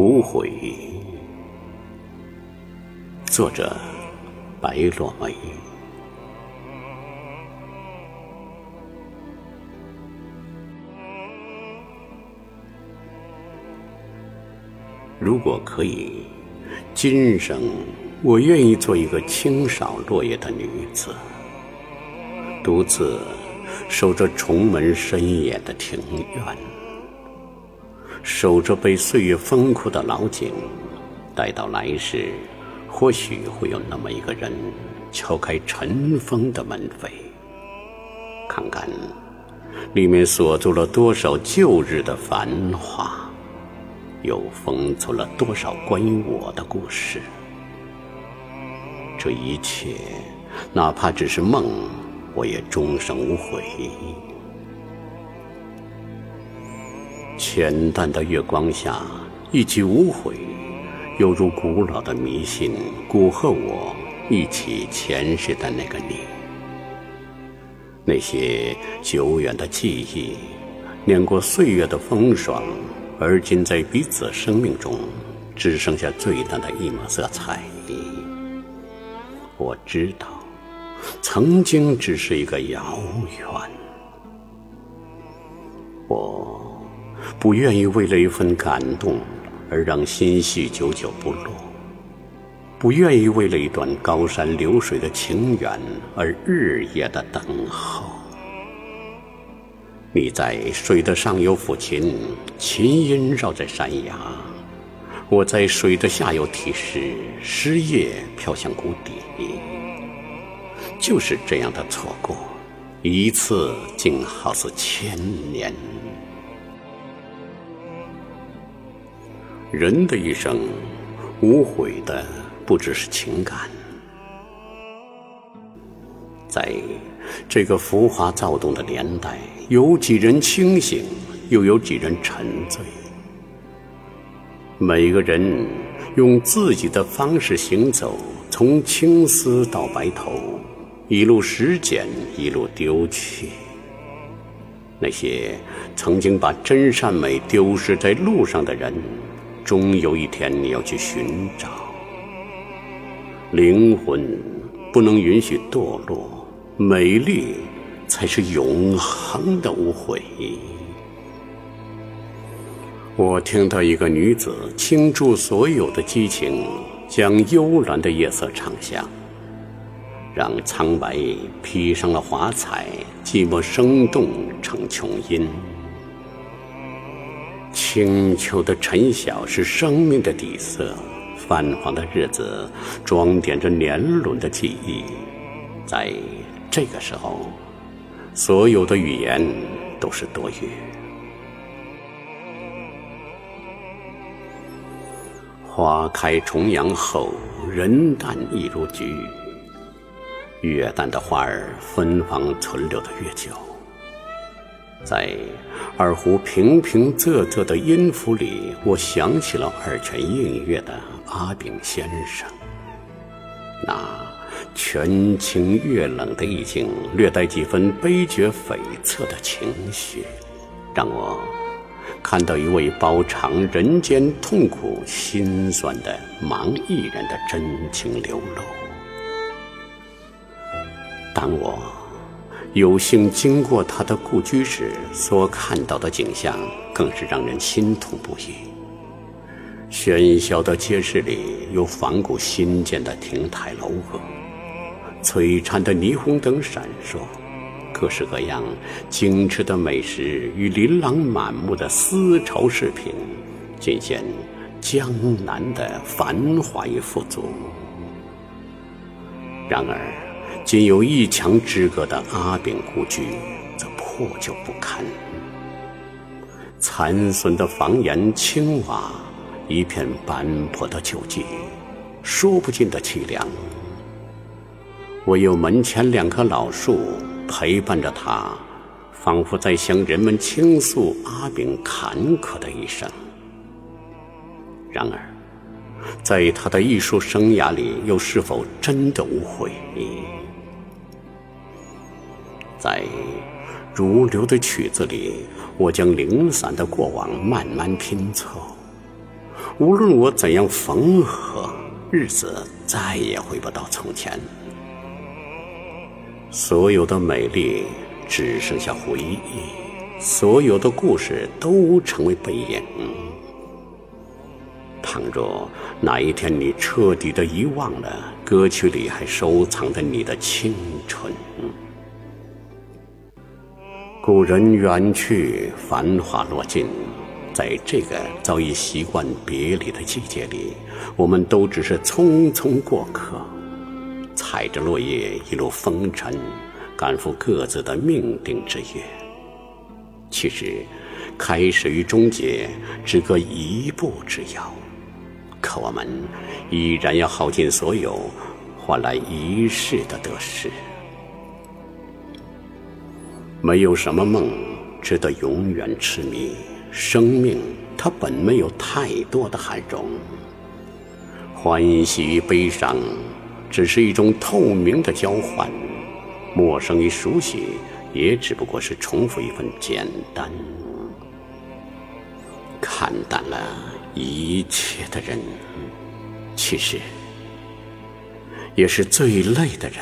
无悔。作者：白落梅。如果可以，今生我愿意做一个清扫落叶的女子，独自守着重门深掩的庭院，守着被岁月封库的老井，待到来世，或许会有那么一个人敲开尘封的门扉，看看里面锁住了多少旧日的繁华。又封存了多少关于我的故事？这一切，哪怕只是梦，我也终生无悔。浅淡的月光下，一起无悔，犹如古老的迷信，蛊惑我忆起前世的那个你。那些久远的记忆，碾过岁月的风霜。而今在彼此生命中，只剩下最淡的一抹色彩。我知道，曾经只是一个遥远。不愿意为了一份感动而让心绪久久不落，不愿意为了一段高山流水的情缘而日夜的等候。你在水的上游抚琴，琴音绕在山崖；我在水的下游题诗，诗叶飘向谷底。就是这样的错过，一次竟好似千年。人的一生，无悔的不只是情感，在这个浮华躁动的年代。有几人清醒，又有几人沉醉？每个人用自己的方式行走，从青丝到白头，一路拾捡，一路丢弃。那些曾经把真善美丢失在路上的人，终有一天你要去寻找。灵魂不能允许堕落，美丽。才是永恒的无悔。我听到一个女子倾注所有的激情，将幽蓝的夜色唱响，让苍白披上了华彩，寂寞生动成琼音。清秋的晨晓是生命的底色，泛黄的日子装点着年轮的记忆，在这个时候。所有的语言都是多余。花开重阳后，人淡亦如菊。越淡的花儿，芬芳存留的越久。在二胡平平仄仄的音符里，我想起了二泉映月的阿炳先生。那。泉清月冷的意境，略带几分悲绝悱恻的情绪，让我看到一位饱尝人间痛苦辛酸的盲艺人的真情流露。当我有幸经过他的故居时，所看到的景象更是让人心痛不已。喧嚣的街市里，有仿古新建的亭台楼阁。璀璨的霓虹灯闪烁，各式各样精致的美食与琳琅满目的丝绸饰品，尽显江南的繁华与富足。然而，仅有一墙之隔的阿炳故居则破旧不堪，残损的房檐、青瓦，一片斑驳的旧迹，说不尽的凄凉。唯有门前两棵老树陪伴着他，仿佛在向人们倾诉阿炳坎坷的一生。然而，在他的艺术生涯里，又是否真的无悔？在如流的曲子里，我将零散的过往慢慢拼凑。无论我怎样缝合，日子再也回不到从前。所有的美丽只剩下回忆，所有的故事都成为背影。倘若哪一天你彻底的遗忘了歌曲里还收藏着你的青春，古人远去，繁华落尽，在这个早已习惯别离的季节里，我们都只是匆匆过客，踩着落叶一路风尘，赶赴各自的命定之约。其实，开始与终结只隔一步之遥。可我们依然要耗尽所有，换来一世的得失。没有什么梦值得永远痴迷。生命它本没有太多的含容，欢喜与悲伤只是一种透明的交换，陌生与熟悉也只不过是重复一份简单。看淡了。一切的人，其实也是最累的人。